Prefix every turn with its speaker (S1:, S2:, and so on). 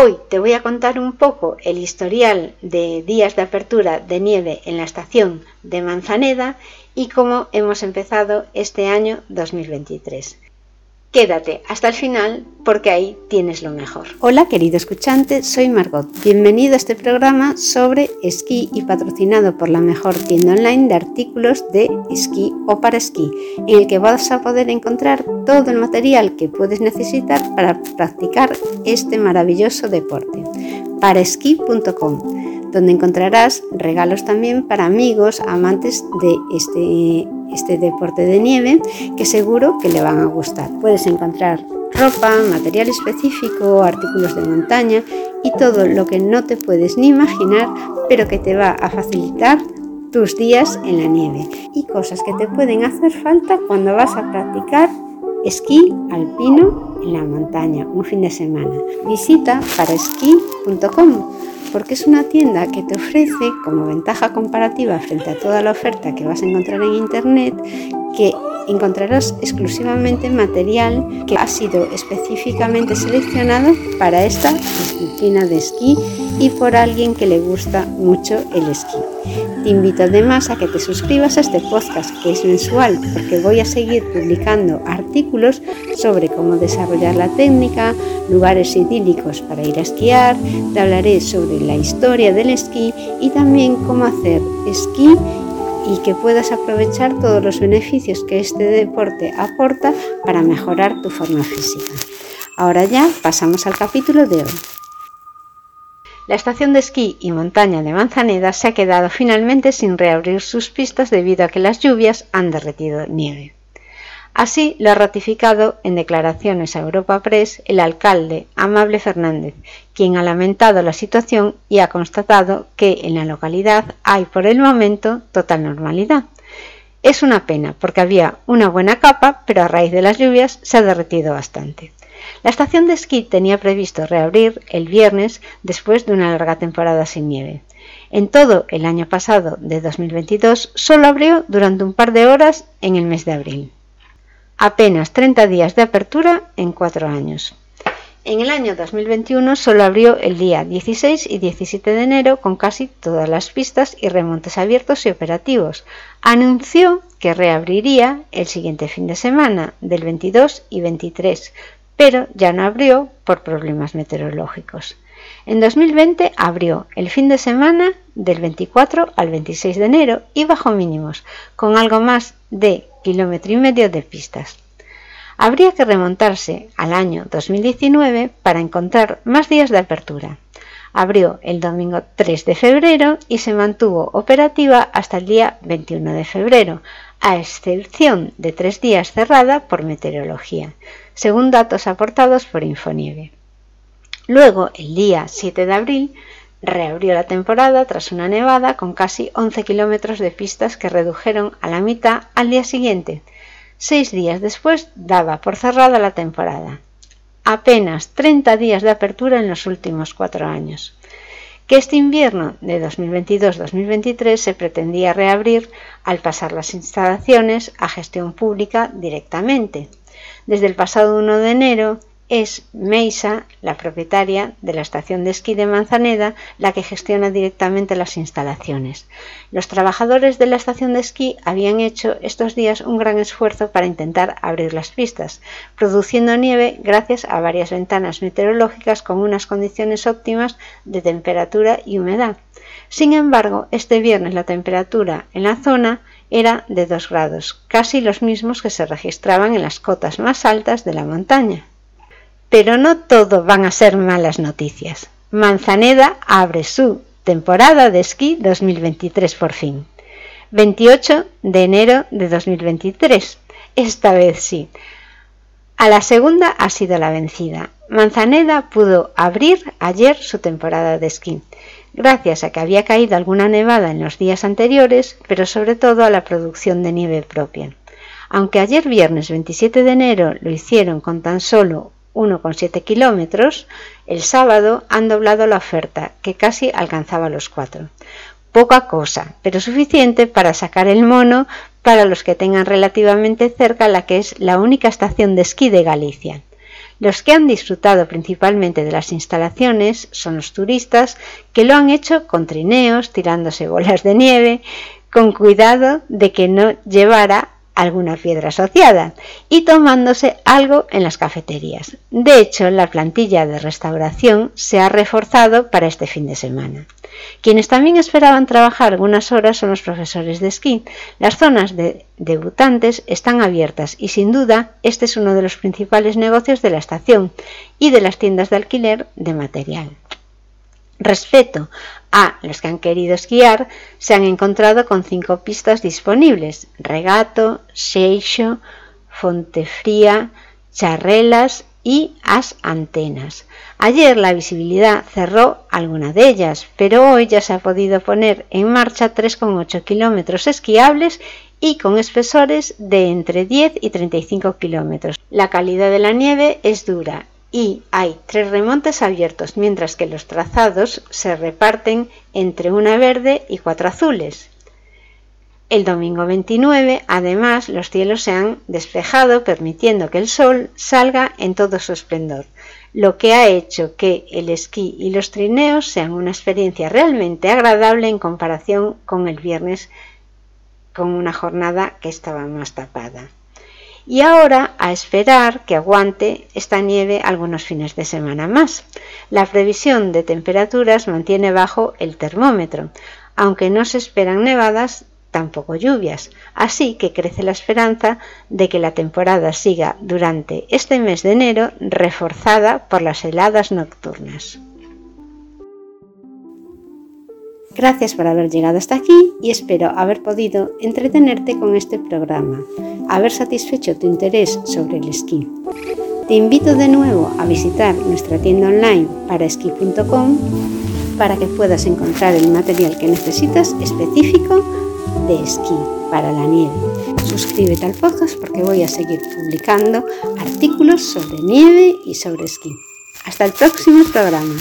S1: Hoy te voy a contar un poco el historial de días de apertura de nieve en la estación de Manzaneda y cómo hemos empezado este año 2023. Quédate hasta el final porque ahí tienes lo mejor. Hola querido escuchante, soy Margot. Bienvenido a este programa sobre esquí y patrocinado por la mejor tienda online de artículos de esquí o para esquí, en el que vas a poder encontrar todo el material que puedes necesitar para practicar este maravilloso deporte. Paraesquí.com, donde encontrarás regalos también para amigos, amantes de este este deporte de nieve que seguro que le van a gustar. Puedes encontrar ropa, material específico, artículos de montaña y todo lo que no te puedes ni imaginar, pero que te va a facilitar tus días en la nieve y cosas que te pueden hacer falta cuando vas a practicar esquí alpino en la montaña un fin de semana. Visita paraesquí.com porque es una tienda que te ofrece como ventaja comparativa frente a toda la oferta que vas a encontrar en Internet que encontrarás exclusivamente material que ha sido específicamente seleccionado para esta disciplina de esquí y por alguien que le gusta mucho el esquí. Te invito además a que te suscribas a este podcast que es mensual porque voy a seguir publicando artículos sobre cómo desarrollar la técnica, lugares idílicos para ir a esquiar, te hablaré sobre la historia del esquí y también cómo hacer esquí y que puedas aprovechar todos los beneficios que este deporte aporta para mejorar tu forma física. Ahora ya pasamos al capítulo de hoy. La estación de esquí y montaña de Manzaneda se ha quedado finalmente sin reabrir sus pistas debido a que las lluvias han derretido nieve. Así lo ha ratificado en declaraciones a Europa Press el alcalde Amable Fernández, quien ha lamentado la situación y ha constatado que en la localidad hay por el momento total normalidad. Es una pena porque había una buena capa, pero a raíz de las lluvias se ha derretido bastante. La estación de esquí tenía previsto reabrir el viernes después de una larga temporada sin nieve. En todo el año pasado de 2022 solo abrió durante un par de horas en el mes de abril apenas 30 días de apertura en cuatro años. En el año 2021 solo abrió el día 16 y 17 de enero con casi todas las pistas y remontes abiertos y operativos. Anunció que reabriría el siguiente fin de semana, del 22 y 23, pero ya no abrió por problemas meteorológicos. En 2020 abrió el fin de semana del 24 al 26 de enero y bajo mínimos, con algo más de kilómetro y medio de pistas. Habría que remontarse al año 2019 para encontrar más días de apertura. Abrió el domingo 3 de febrero y se mantuvo operativa hasta el día 21 de febrero, a excepción de tres días cerrada por meteorología, según datos aportados por Infonieve. Luego, el día 7 de abril, reabrió la temporada tras una nevada con casi 11 kilómetros de pistas que redujeron a la mitad al día siguiente. Seis días después daba por cerrada la temporada. Apenas 30 días de apertura en los últimos cuatro años. Que este invierno de 2022-2023 se pretendía reabrir al pasar las instalaciones a gestión pública directamente. Desde el pasado 1 de enero, es Meisa, la propietaria de la estación de esquí de Manzaneda, la que gestiona directamente las instalaciones. Los trabajadores de la estación de esquí habían hecho estos días un gran esfuerzo para intentar abrir las pistas, produciendo nieve gracias a varias ventanas meteorológicas con unas condiciones óptimas de temperatura y humedad. Sin embargo, este viernes la temperatura en la zona era de 2 grados, casi los mismos que se registraban en las cotas más altas de la montaña. Pero no todo van a ser malas noticias. Manzaneda abre su temporada de esquí 2023 por fin. 28 de enero de 2023. Esta vez sí. A la segunda ha sido la vencida. Manzaneda pudo abrir ayer su temporada de esquí, gracias a que había caído alguna nevada en los días anteriores, pero sobre todo a la producción de nieve propia. Aunque ayer viernes 27 de enero lo hicieron con tan solo 1,7 kilómetros, el sábado han doblado la oferta, que casi alcanzaba los 4. Poca cosa, pero suficiente para sacar el mono para los que tengan relativamente cerca la que es la única estación de esquí de Galicia. Los que han disfrutado principalmente de las instalaciones son los turistas que lo han hecho con trineos, tirándose bolas de nieve, con cuidado de que no llevara alguna piedra asociada y tomándose algo en las cafeterías. De hecho, la plantilla de restauración se ha reforzado para este fin de semana. Quienes también esperaban trabajar algunas horas son los profesores de esquí. Las zonas de debutantes están abiertas y sin duda este es uno de los principales negocios de la estación y de las tiendas de alquiler de material. Respecto a los que han querido esquiar, se han encontrado con cinco pistas disponibles: Regato, Seixo, Fontefría, Charrelas y As Antenas. Ayer la visibilidad cerró alguna de ellas, pero hoy ya se ha podido poner en marcha 3,8 kilómetros esquiables y con espesores de entre 10 y 35 kilómetros. La calidad de la nieve es dura y hay tres remontes abiertos, mientras que los trazados se reparten entre una verde y cuatro azules. El domingo 29, además, los cielos se han despejado, permitiendo que el sol salga en todo su esplendor, lo que ha hecho que el esquí y los trineos sean una experiencia realmente agradable en comparación con el viernes, con una jornada que estaba más tapada. Y ahora a esperar que aguante esta nieve algunos fines de semana más. La previsión de temperaturas mantiene bajo el termómetro, aunque no se esperan nevadas tampoco lluvias, así que crece la esperanza de que la temporada siga durante este mes de enero reforzada por las heladas nocturnas. Gracias por haber llegado hasta aquí y espero haber podido entretenerte con este programa, haber satisfecho tu interés sobre el esquí. Te invito de nuevo a visitar nuestra tienda online para esquí.com para que puedas encontrar el material que necesitas específico de esquí para la nieve. Suscríbete al podcast porque voy a seguir publicando artículos sobre nieve y sobre esquí. Hasta el próximo programa.